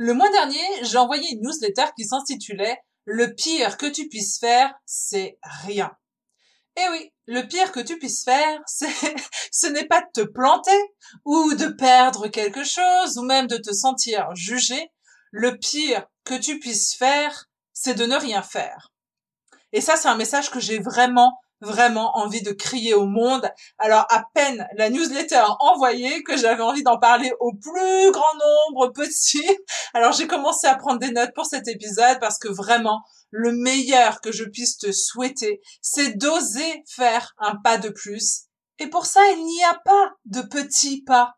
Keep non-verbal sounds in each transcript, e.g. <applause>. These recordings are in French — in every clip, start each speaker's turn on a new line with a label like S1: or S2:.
S1: Le mois dernier, j'ai envoyé une newsletter qui s'intitulait Le pire que tu puisses faire, c'est rien. Eh oui, le pire que tu puisses faire, <laughs> c'est, ce n'est pas de te planter, ou de perdre quelque chose, ou même de te sentir jugé. Le pire que tu puisses faire, c'est de ne rien faire. Et ça, c'est un message que j'ai vraiment vraiment envie de crier au monde. Alors à peine la newsletter envoyée que j'avais envie d'en parler au plus grand nombre possible. <laughs> Alors j'ai commencé à prendre des notes pour cet épisode parce que vraiment le meilleur que je puisse te souhaiter, c'est d'oser faire un pas de plus. Et pour ça, il n'y a pas de petits pas.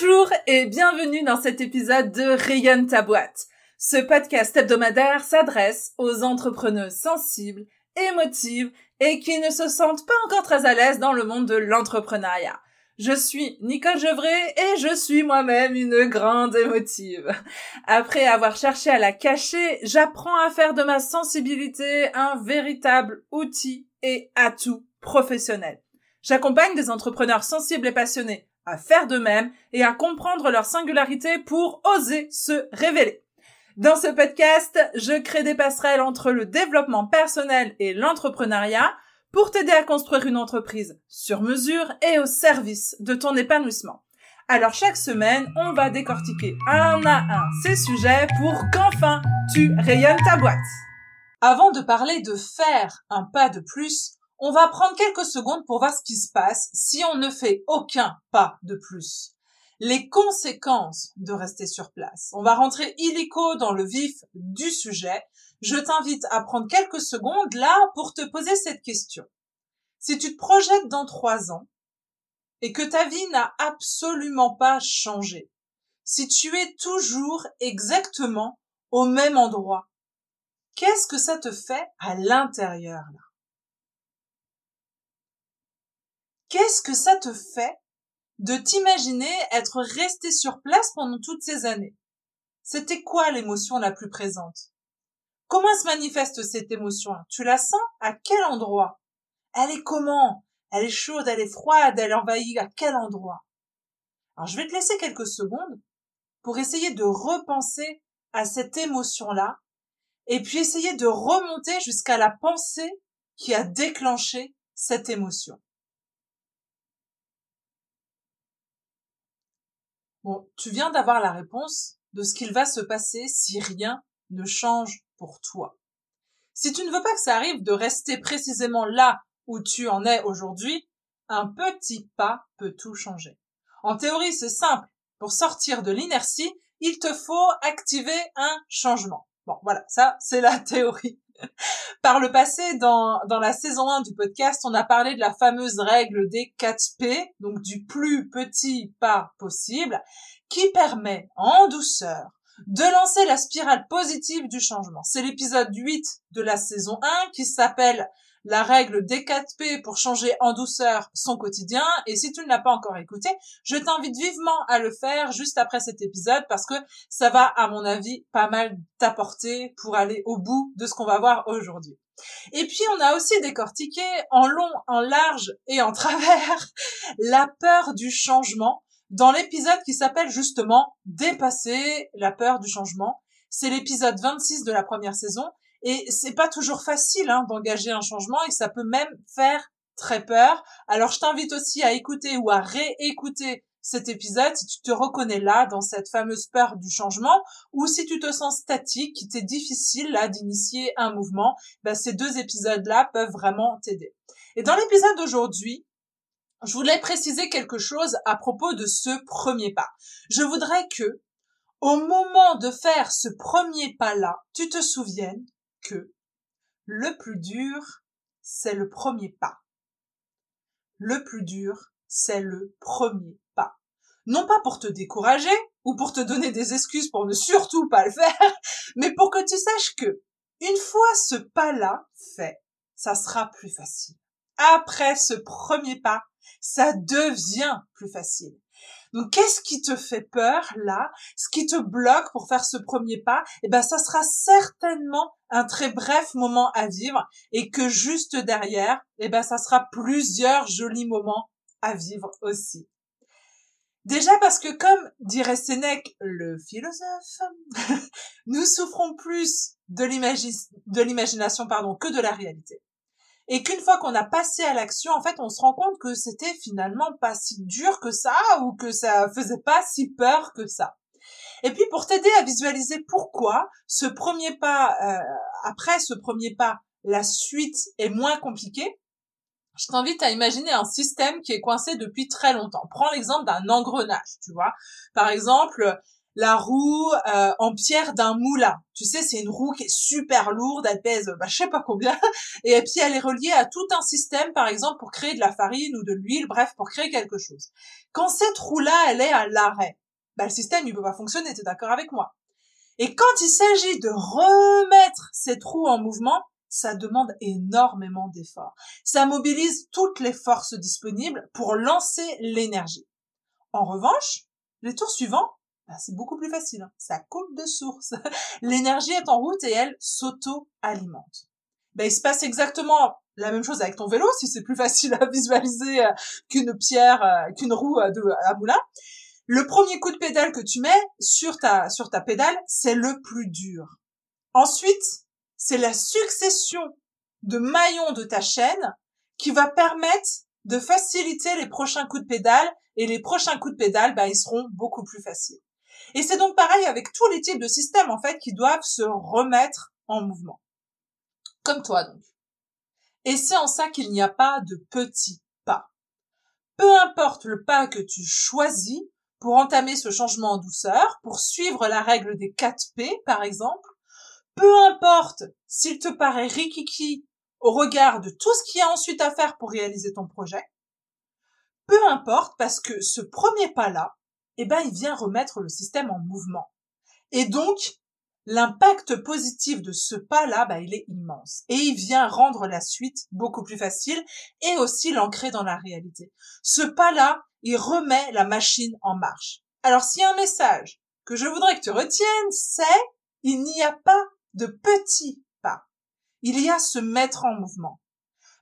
S1: Bonjour et bienvenue dans cet épisode de Rayonne ta boîte. Ce podcast hebdomadaire s'adresse aux entrepreneurs sensibles, émotives et qui ne se sentent pas encore très à l'aise dans le monde de l'entrepreneuriat. Je suis Nicole Gevray et je suis moi-même une grande émotive. Après avoir cherché à la cacher, j'apprends à faire de ma sensibilité un véritable outil et atout professionnel. J'accompagne des entrepreneurs sensibles et passionnés à faire de même et à comprendre leur singularité pour oser se révéler. Dans ce podcast, je crée des passerelles entre le développement personnel et l'entrepreneuriat pour t'aider à construire une entreprise sur mesure et au service de ton épanouissement. Alors chaque semaine, on va décortiquer un à un ces sujets pour qu'enfin tu rayonnes ta boîte. Avant de parler de faire un pas de plus, on va prendre quelques secondes pour voir ce qui se passe si on ne fait aucun pas de plus. Les conséquences de rester sur place. On va rentrer illico dans le vif du sujet. Je t'invite à prendre quelques secondes là pour te poser cette question. Si tu te projettes dans trois ans et que ta vie n'a absolument pas changé, si tu es toujours exactement au même endroit, qu'est-ce que ça te fait à l'intérieur là? Qu'est-ce que ça te fait de t'imaginer être resté sur place pendant toutes ces années? C'était quoi l'émotion la plus présente? Comment se manifeste cette émotion? Tu la sens? À quel endroit? Elle est comment? Elle est chaude, elle est froide, elle envahit à quel endroit? Alors je vais te laisser quelques secondes pour essayer de repenser à cette émotion-là et puis essayer de remonter jusqu'à la pensée qui a déclenché cette émotion. Tu viens d'avoir la réponse de ce qu'il va se passer si rien ne change pour toi. Si tu ne veux pas que ça arrive de rester précisément là où tu en es aujourd'hui, un petit pas peut tout changer. En théorie, c'est simple. Pour sortir de l'inertie, il te faut activer un changement. Bon, voilà, ça, c'est la <laughs> théorie. <laughs> Par le passé, dans, la saison 1 du podcast, on a parlé de la fameuse règle des 4 P, donc du plus petit pas possible, qui permet, en douceur, de lancer la spirale positive du changement. C'est l'épisode 8 de la saison 1 qui s'appelle la règle des 4P pour changer en douceur son quotidien. Et si tu ne l'as pas encore écouté, je t'invite vivement à le faire juste après cet épisode parce que ça va, à mon avis, pas mal t'apporter pour aller au bout de ce qu'on va voir aujourd'hui. Et puis on a aussi décortiqué en long, en large et en <laughs> travers la peur du changement dans l'épisode qui s'appelle justement Dépasser la peur du changement. C'est l'épisode 26 de la première saison et c'est pas toujours facile hein, d'engager un changement et ça peut même faire très peur. Alors je t'invite aussi à écouter ou à réécouter cet épisode si tu te reconnais là dans cette fameuse peur du changement ou si tu te sens statique, qu'il t'est difficile là d'initier un mouvement, ben, ces deux épisodes-là peuvent vraiment t'aider. Et dans l'épisode d'aujourd'hui, je voulais préciser quelque chose à propos de ce premier pas. Je voudrais que, au moment de faire ce premier pas-là, tu te souviennes que le plus dur, c'est le premier pas. Le plus dur, c'est le premier pas. Non pas pour te décourager ou pour te donner des excuses pour ne surtout pas le faire, <laughs> mais pour que tu saches que une fois ce pas-là fait, ça sera plus facile. après ce premier pas, ça devient plus facile. Donc, qu'est-ce qui te fait peur là? Ce qui te bloque pour faire ce premier pas? Eh ben, ça sera certainement un très bref moment à vivre et que juste derrière, eh ben, ça sera plusieurs jolis moments à vivre aussi. Déjà parce que comme dirait Sénèque, le philosophe, <laughs> nous souffrons plus de l'imagination pardon que de la réalité et qu'une fois qu'on a passé à l'action, en fait, on se rend compte que c'était finalement pas si dur que ça ou que ça faisait pas si peur que ça. Et puis pour t'aider à visualiser pourquoi ce premier pas, euh, après ce premier pas, la suite est moins compliquée, je t'invite à imaginer un système qui est coincé depuis très longtemps. Prends l'exemple d'un engrenage, tu vois. Par exemple, la roue euh, en pierre d'un moulin. Tu sais, c'est une roue qui est super lourde, elle pèse, bah, je sais pas combien, <laughs> et puis elle est reliée à tout un système, par exemple, pour créer de la farine ou de l'huile, bref, pour créer quelque chose. Quand cette roue-là, elle est à l'arrêt, bah, le système, il peut pas fonctionner, tu es d'accord avec moi Et quand il s'agit de remettre cette roue en mouvement, ça demande énormément d'efforts. Ça mobilise toutes les forces disponibles pour lancer l'énergie. En revanche, les tours suivants, bah, c'est beaucoup plus facile. Hein. Ça coule de source. <laughs> L'énergie est en route et elle s'auto-alimente. Ben, il se passe exactement la même chose avec ton vélo, si c'est plus facile à visualiser euh, qu'une pierre, euh, qu'une roue euh, à moulin. Le premier coup de pédale que tu mets sur ta, sur ta pédale, c'est le plus dur. Ensuite, c'est la succession de maillons de ta chaîne qui va permettre de faciliter les prochains coups de pédale et les prochains coups de pédale, ben, ils seront beaucoup plus faciles. Et c'est donc pareil avec tous les types de systèmes, en fait, qui doivent se remettre en mouvement. Comme toi, donc. Et c'est en ça qu'il n'y a pas de petits pas. Peu importe le pas que tu choisis pour entamer ce changement en douceur, pour suivre la règle des 4 P, par exemple, peu importe s'il te paraît rikiki au regard de tout ce qu'il y a ensuite à faire pour réaliser ton projet, peu importe parce que ce premier pas-là, eh ben, il vient remettre le système en mouvement. Et donc, l'impact positif de ce pas-là, bah, il est immense. Et il vient rendre la suite beaucoup plus facile et aussi l'ancrer dans la réalité. Ce pas-là, il remet la machine en marche. Alors, s'il y a un message que je voudrais que tu retiennes, c'est il n'y a pas de petits pas. Il y a se mettre en mouvement.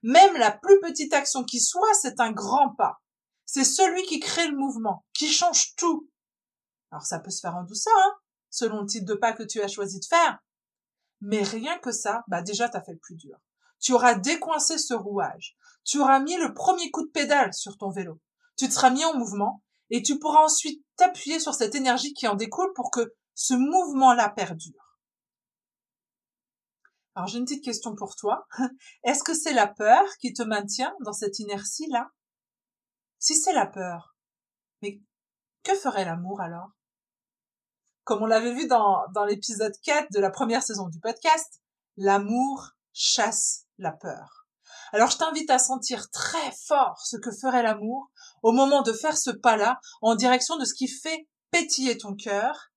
S1: Même la plus petite action qui soit, c'est un grand pas. C'est celui qui crée le mouvement, qui change tout. Alors ça peut se faire en douceur, hein, selon le type de pas que tu as choisi de faire. Mais rien que ça, bah déjà t'as fait le plus dur. Tu auras décoincé ce rouage. Tu auras mis le premier coup de pédale sur ton vélo. Tu te seras mis en mouvement et tu pourras ensuite t'appuyer sur cette énergie qui en découle pour que ce mouvement-là perdure. Alors j'ai une petite question pour toi. <laughs> Est-ce que c'est la peur qui te maintient dans cette inertie-là? Si c'est la peur, mais que ferait l'amour alors? Comme on l'avait vu dans, l'épisode 4 de la première saison du podcast, l'amour chasse la peur. Alors je t'invite à sentir très fort ce que ferait l'amour au moment de faire ce pas-là en direction de ce qui fait pétiller ton cœur.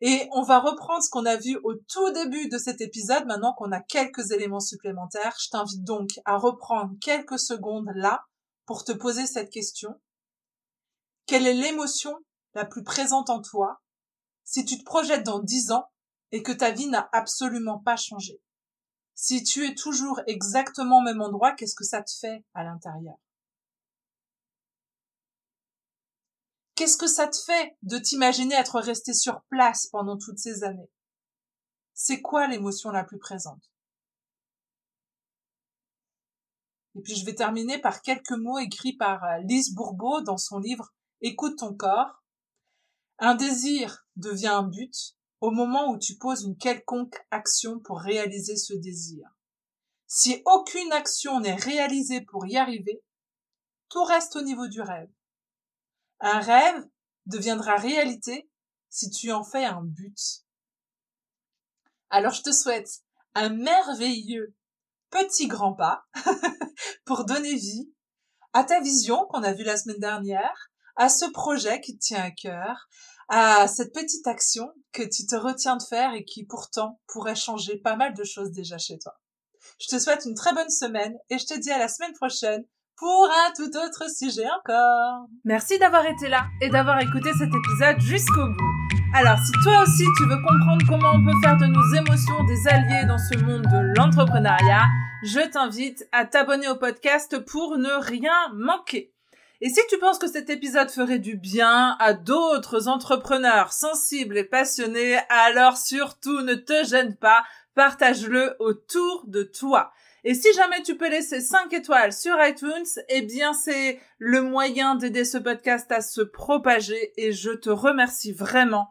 S1: Et on va reprendre ce qu'on a vu au tout début de cet épisode maintenant qu'on a quelques éléments supplémentaires. Je t'invite donc à reprendre quelques secondes là pour te poser cette question. Quelle est l'émotion la plus présente en toi si tu te projettes dans dix ans et que ta vie n'a absolument pas changé? Si tu es toujours exactement au même endroit, qu'est-ce que ça te fait à l'intérieur? Qu'est-ce que ça te fait de t'imaginer être resté sur place pendant toutes ces années? C'est quoi l'émotion la plus présente? Et puis je vais terminer par quelques mots écrits par euh, Lise Bourbeau dans son livre Écoute ton corps. Un désir devient un but au moment où tu poses une quelconque action pour réaliser ce désir. Si aucune action n'est réalisée pour y arriver, tout reste au niveau du rêve. Un rêve deviendra réalité si tu en fais un but. Alors je te souhaite un merveilleux petit grand pas <laughs> pour donner vie à ta vision qu'on a vue la semaine dernière, à ce projet qui te tient à cœur, à cette petite action que tu te retiens de faire et qui pourtant pourrait changer pas mal de choses déjà chez toi. Je te souhaite une très bonne semaine et je te dis à la semaine prochaine pour un tout autre sujet encore. Merci d'avoir été là et d'avoir écouté cet épisode jusqu'au bout. Alors, si toi aussi tu veux comprendre comment on peut faire de nos émotions des alliés dans ce monde de l'entrepreneuriat, je t'invite à t'abonner au podcast pour ne rien manquer. Et si tu penses que cet épisode ferait du bien à d'autres entrepreneurs sensibles et passionnés, alors surtout ne te gêne pas, partage-le autour de toi. Et si jamais tu peux laisser 5 étoiles sur iTunes, eh bien c'est le moyen d'aider ce podcast à se propager et je te remercie vraiment,